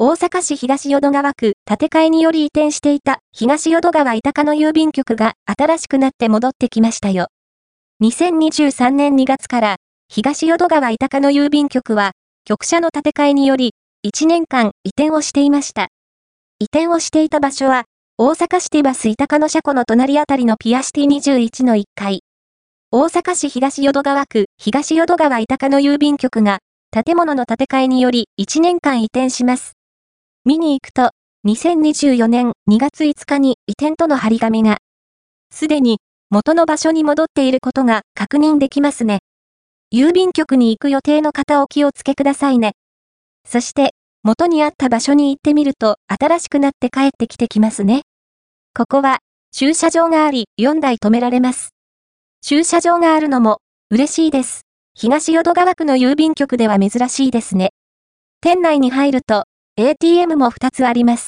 大阪市東淀川区建て替えにより移転していた東淀川板鹿の郵便局が新しくなって戻ってきましたよ。2023年2月から東淀川板鹿の郵便局は局舎の建て替えにより1年間移転をしていました。移転をしていた場所は大阪市ティバス板鹿の車庫の隣あたりのピアシティ21の1階。大阪市東淀川区東淀川板鹿の郵便局が建物の建て替えにより1年間移転します。見に行くと、2024年2月5日に移転との張り紙が、すでに元の場所に戻っていることが確認できますね。郵便局に行く予定の方お気をつけくださいね。そして、元にあった場所に行ってみると新しくなって帰ってきてきますね。ここは駐車場があり4台止められます。駐車場があるのも嬉しいです。東淀川区の郵便局では珍しいですね。店内に入ると ATM も2つあります。